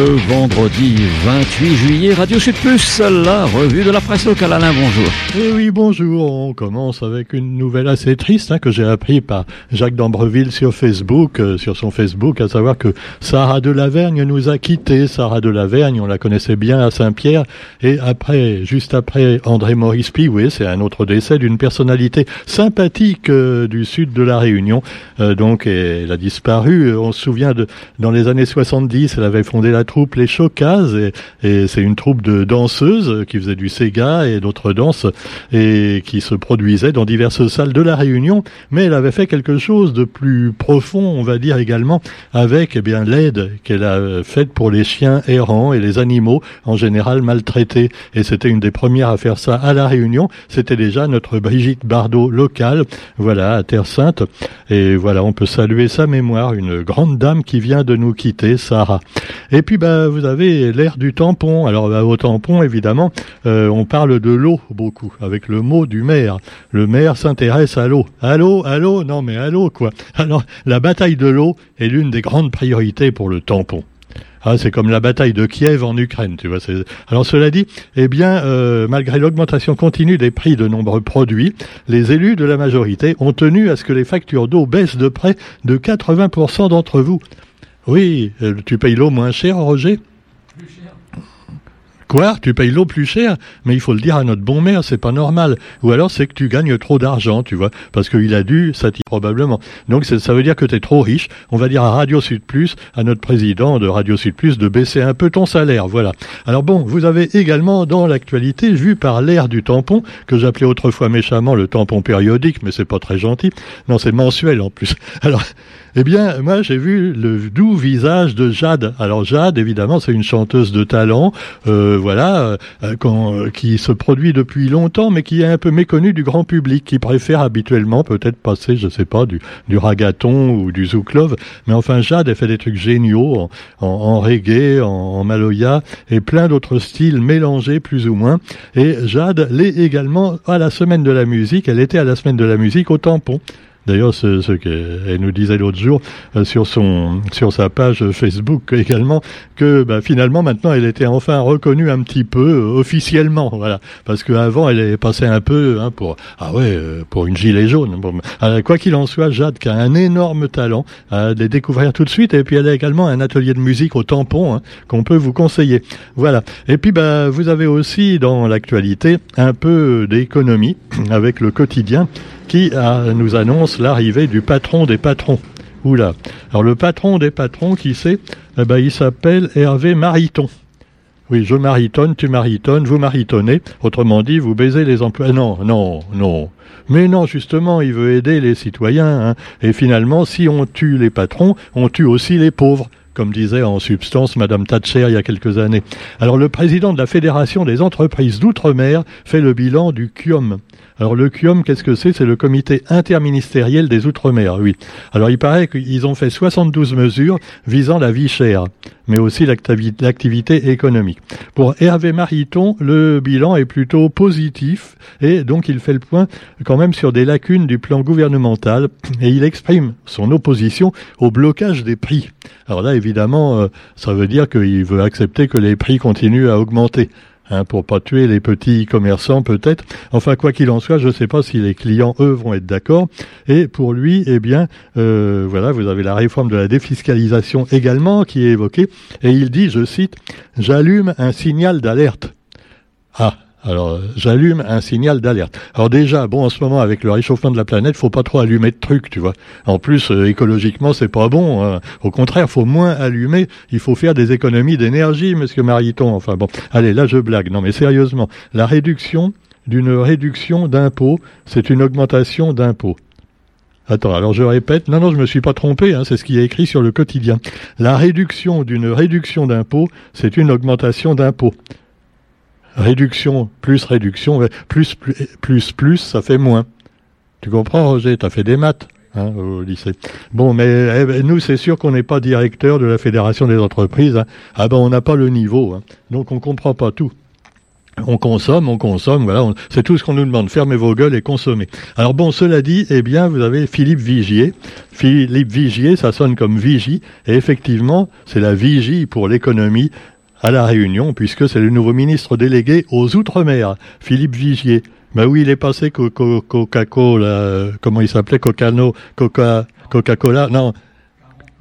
ce vendredi 28 juillet, Radio Sud Plus, la revue de la presse locale. Alain, bonjour. Eh oui, bonjour. On commence avec une nouvelle assez triste hein, que j'ai appris par Jacques d'Ambreville sur Facebook, euh, sur son Facebook, à savoir que Sarah de Lavergne nous a quittés. Sarah de Lavergne, on la connaissait bien à Saint-Pierre. Et après, juste après, André Maurice Piouet, c'est un autre décès d'une personnalité sympathique euh, du sud de la Réunion. Euh, donc, elle a disparu. On se souvient de, dans les années 70, elle avait fondé la troupe Les Chocazes et, et c'est une troupe de danseuses qui faisait du Sega et d'autres danses et qui se produisait dans diverses salles de la Réunion. Mais elle avait fait quelque chose de plus profond, on va dire également, avec eh bien l'aide qu'elle a faite pour les chiens errants et les animaux en général maltraités. Et c'était une des premières à faire ça à la Réunion. C'était déjà notre Brigitte Bardot locale, voilà, à Terre Sainte. Et voilà, on peut saluer sa mémoire, une grande dame qui vient de nous quitter, Sarah. Et puis, bah, vous avez l'air du tampon. Alors, bah, au tampon, évidemment, euh, on parle de l'eau beaucoup, avec le mot du maire. Le maire s'intéresse à l'eau. Allô, allô, non mais allô, quoi? Alors, la bataille de l'eau est l'une des grandes priorités pour le tampon. Ah, c'est comme la bataille de Kiev en Ukraine, tu vois. Alors cela dit, eh bien, euh, malgré l'augmentation continue des prix de nombreux produits, les élus de la majorité ont tenu à ce que les factures d'eau baissent de près de 80% d'entre vous. Oui, euh, tu payes l'eau moins cher, Roger Quoi? Tu payes l'eau plus cher? Mais il faut le dire à notre bon maire, c'est pas normal. Ou alors c'est que tu gagnes trop d'argent, tu vois, parce qu'il a dû, ça probablement. Donc ça veut dire que tu es trop riche. On va dire à Radio Sud Plus, à notre président de Radio Sud Plus, de baisser un peu ton salaire, voilà. Alors bon, vous avez également dans l'actualité, vu par l'air du tampon, que j'appelais autrefois méchamment le tampon périodique, mais c'est pas très gentil. Non, c'est mensuel en plus. Alors, eh bien, moi, j'ai vu le doux visage de Jade. Alors, Jade, évidemment, c'est une chanteuse de talent, euh, voilà, euh, euh, qui se produit depuis longtemps, mais qui est un peu méconnue du grand public, qui préfère habituellement peut-être passer, je sais pas, du, du ragaton ou du zouklov. Mais enfin, Jade, elle fait des trucs géniaux en, en, reggae, en, en, maloya et plein d'autres styles mélangés plus ou moins. Et Jade l'est également à la semaine de la musique. Elle était à la semaine de la musique au tampon. D'ailleurs, ce, ce qu'elle nous disait l'autre jour euh, sur son sur sa page Facebook également que bah, finalement maintenant elle était enfin reconnue un petit peu euh, officiellement, voilà, parce qu'avant elle est passée un peu hein, pour ah ouais euh, pour une gilet jaune. Bon, quoi qu'il en soit, Jade qui a un énorme talent à les découvrir tout de suite et puis elle a également un atelier de musique au tampon hein, qu'on peut vous conseiller. Voilà. Et puis bah vous avez aussi dans l'actualité un peu d'économie avec le quotidien qui nous annonce l'arrivée du patron des patrons. Oula. Alors le patron des patrons, qui c'est? Eh ben, Il s'appelle Hervé Mariton. Oui, je maritonne, tu maritonnes, vous maritonnez. Autrement dit, vous baisez les emplois. Non, non, non. Mais non, justement, il veut aider les citoyens. Hein. Et finalement, si on tue les patrons, on tue aussi les pauvres comme disait en substance Madame Thatcher il y a quelques années. Alors le président de la Fédération des entreprises d'outre-mer fait le bilan du CUOM. Alors le CUOM, qu'est-ce que c'est? C'est le comité interministériel des Outre-mer, oui. Alors il paraît qu'ils ont fait 72 mesures visant la vie chère, mais aussi l'activité économique. Pour Hervé Mariton, le bilan est plutôt positif et donc il fait le point quand même sur des lacunes du plan gouvernemental et il exprime son opposition au blocage des prix. Alors là, évidemment, euh, ça veut dire qu'il veut accepter que les prix continuent à augmenter hein, pour pas tuer les petits commerçants peut-être. Enfin, quoi qu'il en soit, je ne sais pas si les clients, eux, vont être d'accord. Et pour lui, eh bien, euh, voilà, vous avez la réforme de la défiscalisation également qui est évoquée. Et il dit, je cite, J'allume un signal d'alerte. Ah, alors, j'allume un signal d'alerte. Alors déjà, bon, en ce moment, avec le réchauffement de la planète, faut pas trop allumer de trucs, tu vois. En plus, euh, écologiquement, c'est pas bon. Hein. Au contraire, faut moins allumer. Il faut faire des économies d'énergie, Monsieur Mariton. Enfin bon, allez, là, je blague. Non, mais sérieusement, la réduction d'une réduction d'impôts, c'est une augmentation d'impôts. Attends, alors je répète, non, non, je me suis pas trompé, hein, c'est ce qui est écrit sur le quotidien. La réduction d'une réduction d'impôts, c'est une augmentation d'impôts réduction plus réduction, plus plus plus ça fait moins. Tu comprends, Roger? Tu as fait des maths hein, au lycée. Bon, mais eh nous, c'est sûr qu'on n'est pas directeur de la Fédération des entreprises. Hein. Ah ben, on n'a pas le niveau, hein. donc on comprend pas tout. on consomme, on consomme, voilà, c'est tout ce qu'on nous demande. Fermez vos gueules et consommez. Alors bon, cela dit, eh bien, vous avez Philippe Vigier. Philippe Vigier, ça sonne comme vigie, et effectivement, c'est la vigie pour l'économie à la Réunion, puisque c'est le nouveau ministre délégué aux Outre-mer, Philippe Vigier. Ben oui, il est passé Coca-Cola, comment il s'appelait, Cocano, Coca, Coca-Cola, non,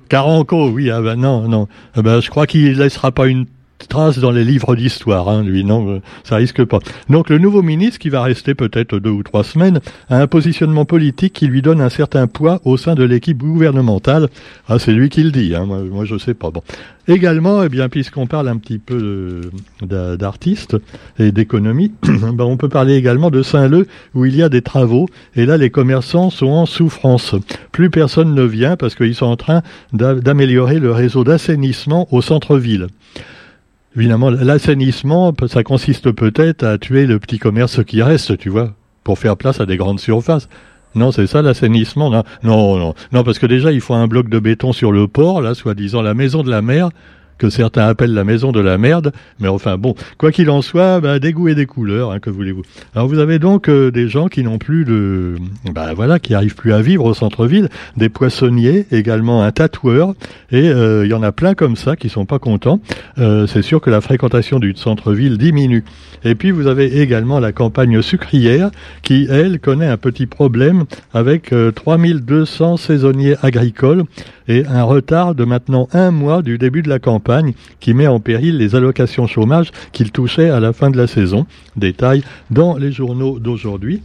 Caranco, oui, ah ben non, non. Ah ben, je crois qu'il laissera pas une trace dans les livres d'histoire, hein, lui, non, euh, ça risque pas. Donc le nouveau ministre, qui va rester peut-être deux ou trois semaines, a un positionnement politique qui lui donne un certain poids au sein de l'équipe gouvernementale. Ah, c'est lui qui le dit, hein, moi, moi je sais pas. Bon. Également, eh bien, puisqu'on parle un petit peu d'artistes et d'économie, ben, on peut parler également de Saint-Leu, où il y a des travaux, et là les commerçants sont en souffrance. Plus personne ne vient parce qu'ils sont en train d'améliorer le réseau d'assainissement au centre-ville. Évidemment, l'assainissement, ça consiste peut-être à tuer le petit commerce qui reste, tu vois, pour faire place à des grandes surfaces. Non, c'est ça l'assainissement. Non, non, non, non, parce que déjà il faut un bloc de béton sur le port, là, soi-disant la maison de la mer que certains appellent la maison de la merde, mais enfin bon, quoi qu'il en soit, bah, des goûts et des couleurs, hein, que voulez-vous. Alors vous avez donc euh, des gens qui n'ont plus de, bah voilà, qui arrivent plus à vivre au centre-ville, des poissonniers, également un tatoueur, et euh, il y en a plein comme ça qui sont pas contents. Euh, c'est sûr que la fréquentation du centre-ville diminue. Et puis vous avez également la campagne sucrière qui, elle, connaît un petit problème avec 3200 saisonniers agricoles et un retard de maintenant un mois du début de la campagne qui met en péril les allocations chômage qu'il touchait à la fin de la saison. Détail dans les journaux d'aujourd'hui.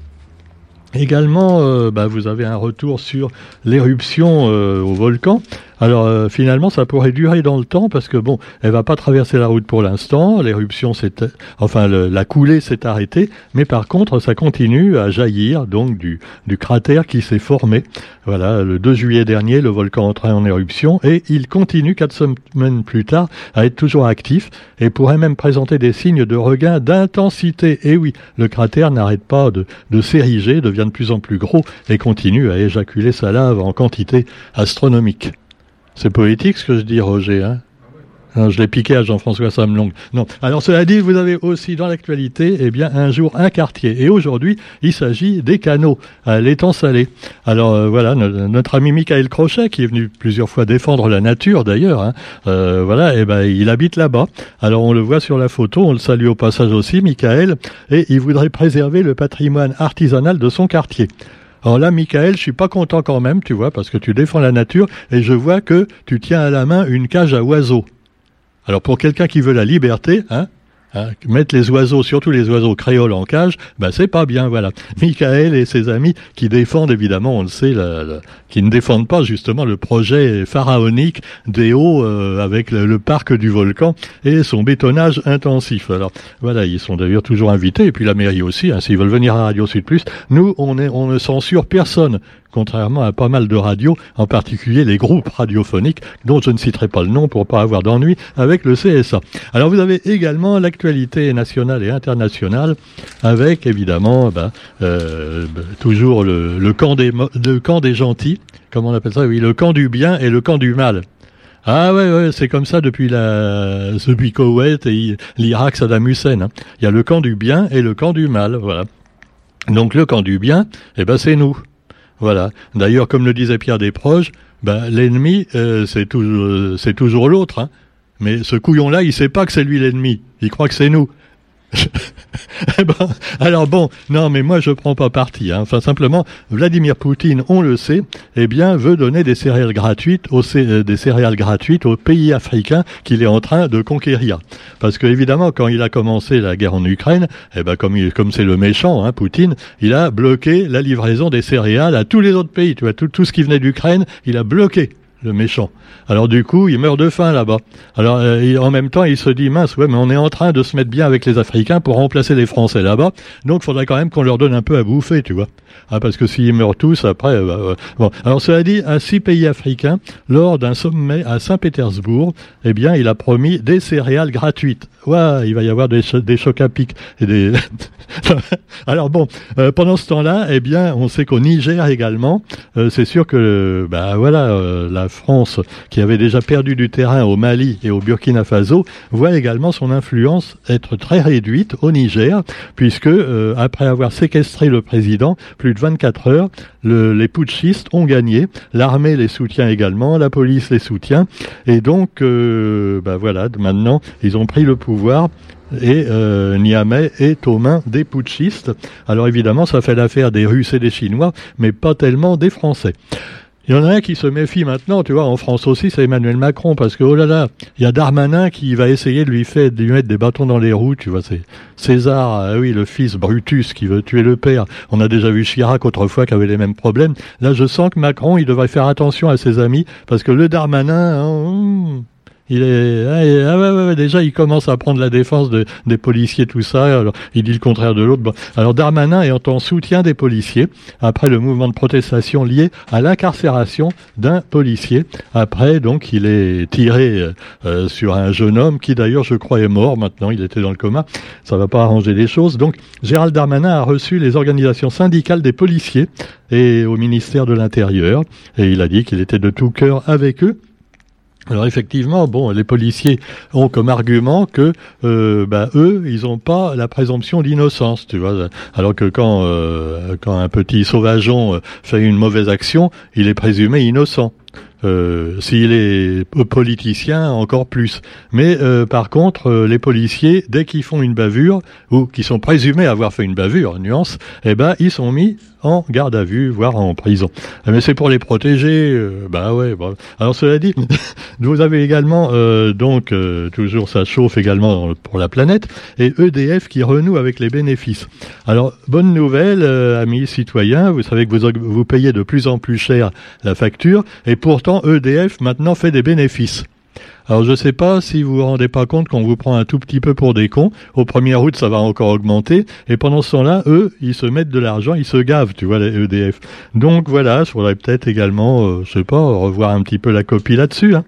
Également, euh, bah, vous avez un retour sur l'éruption euh, au volcan. Alors euh, finalement, ça pourrait durer dans le temps parce que bon, elle va pas traverser la route pour l'instant. L'éruption s'est, enfin la coulée s'est arrêtée, mais par contre, ça continue à jaillir donc du, cratère qui s'est formé. Voilà, le 2 juillet dernier, le volcan entrait en éruption et il continue quatre semaines plus tard à être toujours actif et pourrait même présenter des signes de regain d'intensité. Et oui, le cratère n'arrête pas de s'ériger, devient de plus en plus gros et continue à éjaculer sa lave en quantité astronomique. C'est poétique ce que je dis, Roger. Hein je l'ai piqué à Jean-François Samlong. Non. Alors cela dit, vous avez aussi dans l'actualité, eh bien, un jour un quartier. Et aujourd'hui, il s'agit des canaux à l'étang salé. Alors euh, voilà, notre ami Michael Crochet, qui est venu plusieurs fois défendre la nature d'ailleurs, hein, euh, voilà, eh ben, il habite là-bas. Alors on le voit sur la photo, on le salue au passage aussi, Michael, et il voudrait préserver le patrimoine artisanal de son quartier. Alors là, Michael, je suis pas content quand même, tu vois, parce que tu défends la nature et je vois que tu tiens à la main une cage à oiseaux. Alors pour quelqu'un qui veut la liberté, hein, Hein, mettre les oiseaux, surtout les oiseaux créoles en cage, ben c'est pas bien, voilà. Michael et ses amis qui défendent évidemment, on le sait, qui ne défendent pas justement le projet pharaonique des hauts euh, avec le, parc du volcan et son bétonnage intensif. Alors voilà, ils sont d'ailleurs toujours invités et puis la mairie aussi, hein, s'ils veulent venir à Radio Sud Plus. Nous, on, est, on ne censure personne contrairement à pas mal de radios, en particulier les groupes radiophoniques, dont je ne citerai pas le nom pour pas avoir d'ennui avec le CSA. Alors vous avez également l'actualité nationale et internationale, avec évidemment ben, euh, toujours le, camp des, camp des gentils, comment on appelle ça? Oui, le camp du bien et le camp du mal. Ah ouais, ouais c'est comme ça depuis la depuis Koweït et l'Irak Saddam Hussein. Hein. Il y a le camp du bien et le camp du mal, voilà. Donc le camp du bien, eh ben c'est nous. Voilà. D'ailleurs, comme le disait Pierre Desproges, ben, l'ennemi, euh, c'est toujours, toujours l'autre. Hein. Mais ce couillon-là, il sait pas que c'est lui l'ennemi. Il croit que c'est nous. Eh ben, alors bon, non, mais moi je prends pas parti. Hein. Enfin simplement, Vladimir Poutine, on le sait, eh bien veut donner des céréales gratuites aux euh, des céréales gratuites aux pays africains qu'il est en train de conquérir. Parce que évidemment, quand il a commencé la guerre en Ukraine, eh ben comme comme c'est le méchant, hein, Poutine, il a bloqué la livraison des céréales à tous les autres pays. Tu vois, tout, tout ce qui venait d'Ukraine, il a bloqué le méchant. Alors du coup, il meurt de faim là-bas. Alors euh, en même temps, il se dit mince, ouais, mais on est en train de se mettre bien avec les Africains pour remplacer les Français là-bas. Donc, il faudrait quand même qu'on leur donne un peu à bouffer, tu vois. Ah, parce que s'ils meurent tous, après, euh, bah, bon. Alors cela dit, à six pays africains, lors d'un sommet à Saint-Pétersbourg, eh bien, il a promis des céréales gratuites. Ouais, il va y avoir des, des chocs à pic et des. Alors bon, euh, pendant ce temps-là, eh bien, on sait qu'au Niger également, c'est sûr que, bah voilà, la France, qui avait déjà perdu du terrain au Mali et au Burkina Faso, voit également son influence être très réduite au Niger, puisque euh, après avoir séquestré le président, plus de 24 heures, les putschistes ont gagné, l'armée les soutient également, la police les soutient, et donc, euh, bah voilà, maintenant, ils ont pris le pouvoir et euh, Niamey est aux mains des putschistes. Alors évidemment, ça fait l'affaire des Russes et des Chinois, mais pas tellement des Français. Il y en a un qui se méfie maintenant, tu vois, en France aussi, c'est Emmanuel Macron, parce que, oh là là, il y a Darmanin qui va essayer de lui, faire, lui mettre des bâtons dans les roues, tu vois, c'est César, ah oui, le fils Brutus qui veut tuer le père. On a déjà vu Chirac autrefois qui avait les mêmes problèmes. Là, je sens que Macron, il devrait faire attention à ses amis, parce que le Darmanin, hein, il est, ah, ah, déjà, il commence à prendre la défense de, des policiers, tout ça. Il dit le contraire de l'autre. Alors, Darmanin est en soutien des policiers après le mouvement de protestation lié à l'incarcération d'un policier. Après, donc, il est tiré euh, euh, sur un jeune homme qui, d'ailleurs, je crois, est mort. Maintenant, il était dans le coma. Ça va pas arranger les choses. Donc, Gérald Darmanin a reçu les organisations syndicales des policiers et au ministère de l'Intérieur. Et il a dit qu'il était de tout cœur avec eux alors effectivement, bon, les policiers ont comme argument que euh, bah, eux, ils n'ont pas la présomption d'innocence, tu vois. Alors que quand euh, quand un petit sauvageon fait une mauvaise action, il est présumé innocent. Euh, S'il est politicien, encore plus. Mais euh, par contre, euh, les policiers, dès qu'ils font une bavure, ou qui sont présumés avoir fait une bavure, nuance, eh ben, ils sont mis en garde à vue, voire en prison. Mais c'est pour les protéger. Euh, bah ouais. Alors cela dit, vous avez également donc toujours ça chauffe également pour la planète et EDF qui renoue avec les bénéfices. Alors bonne nouvelle, amis citoyens, vous savez que vous vous payez de plus en plus cher la facture et pourtant EDF maintenant fait des bénéfices. Alors je sais pas si vous vous rendez pas compte qu'on vous prend un tout petit peu pour des cons. Au 1er août, ça va encore augmenter. Et pendant ce temps-là, eux, ils se mettent de l'argent, ils se gavent, tu vois, les EDF. Donc voilà, il faudrait peut-être également, euh, je sais pas, revoir un petit peu la copie là-dessus. Hein.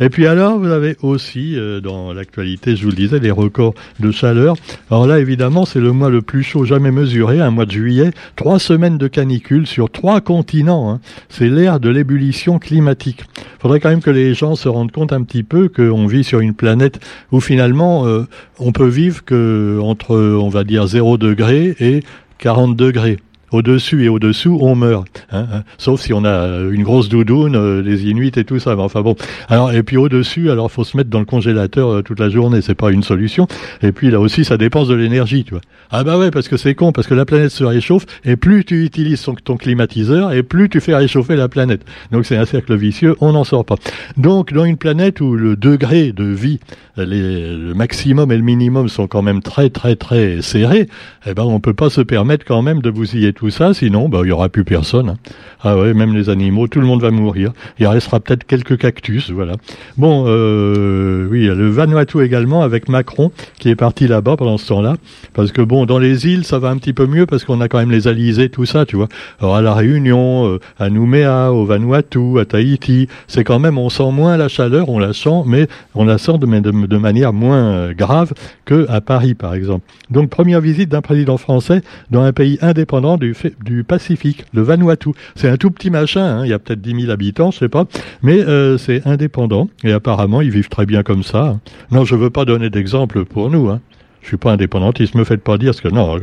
Et puis alors, vous avez aussi, euh, dans l'actualité, je vous le disais, les records de chaleur. Alors là, évidemment, c'est le mois le plus chaud jamais mesuré, un mois de juillet. Trois semaines de canicule sur trois continents. Hein. C'est l'ère de l'ébullition climatique. Faudrait quand même que les gens se rendent compte un petit peu qu'on vit sur une planète où finalement euh, on peut vivre que entre, on va dire, 0 degré et 40 degrés au-dessus et au-dessous, on meurt. Hein, hein. Sauf si on a une grosse doudoune, euh, les Inuits et tout ça. Mais enfin bon. Alors et puis au-dessus, alors faut se mettre dans le congélateur euh, toute la journée. C'est pas une solution. Et puis là aussi, ça dépense de l'énergie, tu vois. Ah bah ouais, parce que c'est con, parce que la planète se réchauffe et plus tu utilises ton, climatiseur et plus tu fais réchauffer la planète. Donc c'est un cercle vicieux. On n'en sort pas. Donc dans une planète où le degré de vie, les, le maximum et le minimum sont quand même très très très serrés, eh ben on peut pas se permettre quand même de bousiller tout ça, sinon, bah, il y aura plus personne. Hein. Ah ouais, même les animaux, tout le monde va mourir. Il restera peut-être quelques cactus, voilà. Bon, euh, oui, le Vanuatu également avec Macron qui est parti là-bas pendant ce temps-là, parce que bon, dans les îles, ça va un petit peu mieux parce qu'on a quand même les Alizés, tout ça, tu vois. Alors à la Réunion, euh, à Nouméa, au Vanuatu, à Tahiti, c'est quand même, on sent moins la chaleur, on la sent, mais on la sent de, de, manière moins euh, grave que à Paris, par exemple. Donc première visite d'un président français dans un pays indépendant du du, Pacifique, le Vanuatu. C'est un tout petit machin, hein, il y a peut-être 10 000 habitants, je sais pas, mais euh, c'est indépendant et apparemment ils vivent très bien comme ça. Hein. Non, je veux pas donner d'exemple pour nous. Hein. Je suis pas indépendantiste, me faites pas dire ce que non.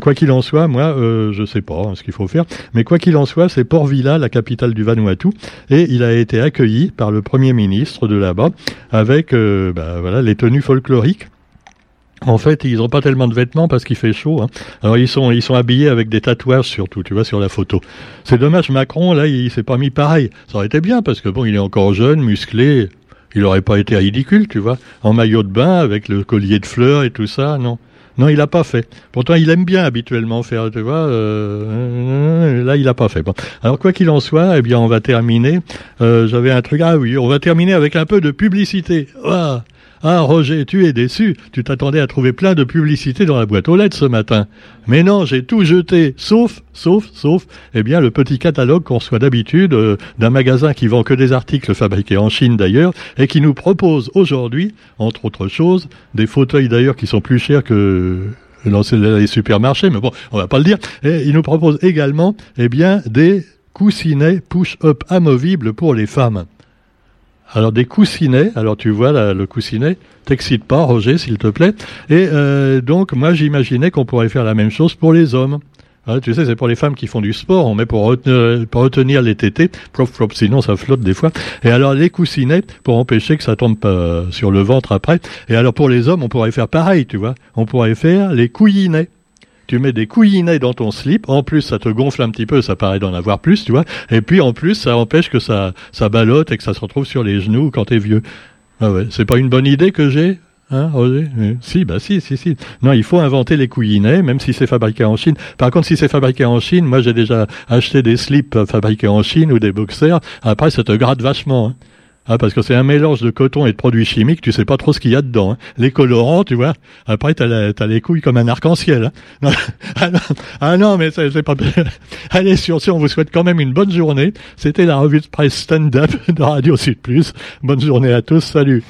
Quoi qu'il en soit, moi, euh, je sais pas ce qu'il faut faire, mais quoi qu'il en soit, c'est Port Vila, la capitale du Vanuatu, et il a été accueilli par le premier ministre de là-bas avec, euh, bah, voilà, les tenues folkloriques. En fait, ils n'ont pas tellement de vêtements parce qu'il fait chaud. Hein. Alors ils sont ils sont habillés avec des tatouages surtout, tu vois, sur la photo. C'est dommage, Macron là, il s'est pas mis pareil. Ça aurait été bien parce que bon, il est encore jeune, musclé. Il aurait pas été ridicule, tu vois, en maillot de bain avec le collier de fleurs et tout ça, non. Non, il a pas fait. Pourtant, il aime bien habituellement faire, tu vois. Euh, là, il a pas fait. Bon. Alors, quoi qu'il en soit, eh bien, on va terminer. Euh, J'avais un truc. Ah oui, on va terminer avec un peu de publicité. Ah. Ah, Roger, tu es déçu. Tu t'attendais à trouver plein de publicités dans la boîte aux lettres ce matin. Mais non, j'ai tout jeté, sauf, sauf, sauf, eh bien, le petit catalogue qu'on reçoit d'habitude euh, d'un magasin qui vend que des articles fabriqués en Chine d'ailleurs, et qui nous propose aujourd'hui, entre autres choses, des fauteuils d'ailleurs qui sont plus chers que dans les supermarchés, mais bon, on va pas le dire. Et il nous propose également, eh bien, des coussinets push-up amovibles pour les femmes. Alors des coussinets, alors tu vois le coussinet, t'excite pas Roger s'il te plaît, et euh, donc moi j'imaginais qu'on pourrait faire la même chose pour les hommes. Ah, tu sais, c'est pour les femmes qui font du sport, on met pour retenir, pour retenir les tétés, prop, prop, sinon ça flotte des fois. Et alors les coussinets pour empêcher que ça tombe pas sur le ventre après. Et alors pour les hommes, on pourrait faire pareil, tu vois. On pourrait faire les couillinets tu mets des couillinets dans ton slip, en plus ça te gonfle un petit peu, ça paraît d'en avoir plus, tu vois, et puis en plus ça empêche que ça, ça ballotte et que ça se retrouve sur les genoux quand t'es vieux. Ah c'est pas une bonne idée que j'ai Hein, Roger? Si, bah si, si, si. Non, il faut inventer les couillinets, même si c'est fabriqué en Chine. Par contre, si c'est fabriqué en Chine, moi j'ai déjà acheté des slips fabriqués en Chine ou des boxers. Après, ça te gratte vachement. Hein. Ah, parce que c'est un mélange de coton et de produits chimiques, tu sais pas trop ce qu'il y a dedans. Hein. Les colorants, tu vois. Après, t'as, as les couilles comme un arc-en-ciel. Hein. Ah, ah, non, mais c'est, pas... Allez, sur ce, on vous souhaite quand même une bonne journée. C'était la revue de presse stand-up de Radio Sud. Bonne journée à tous, salut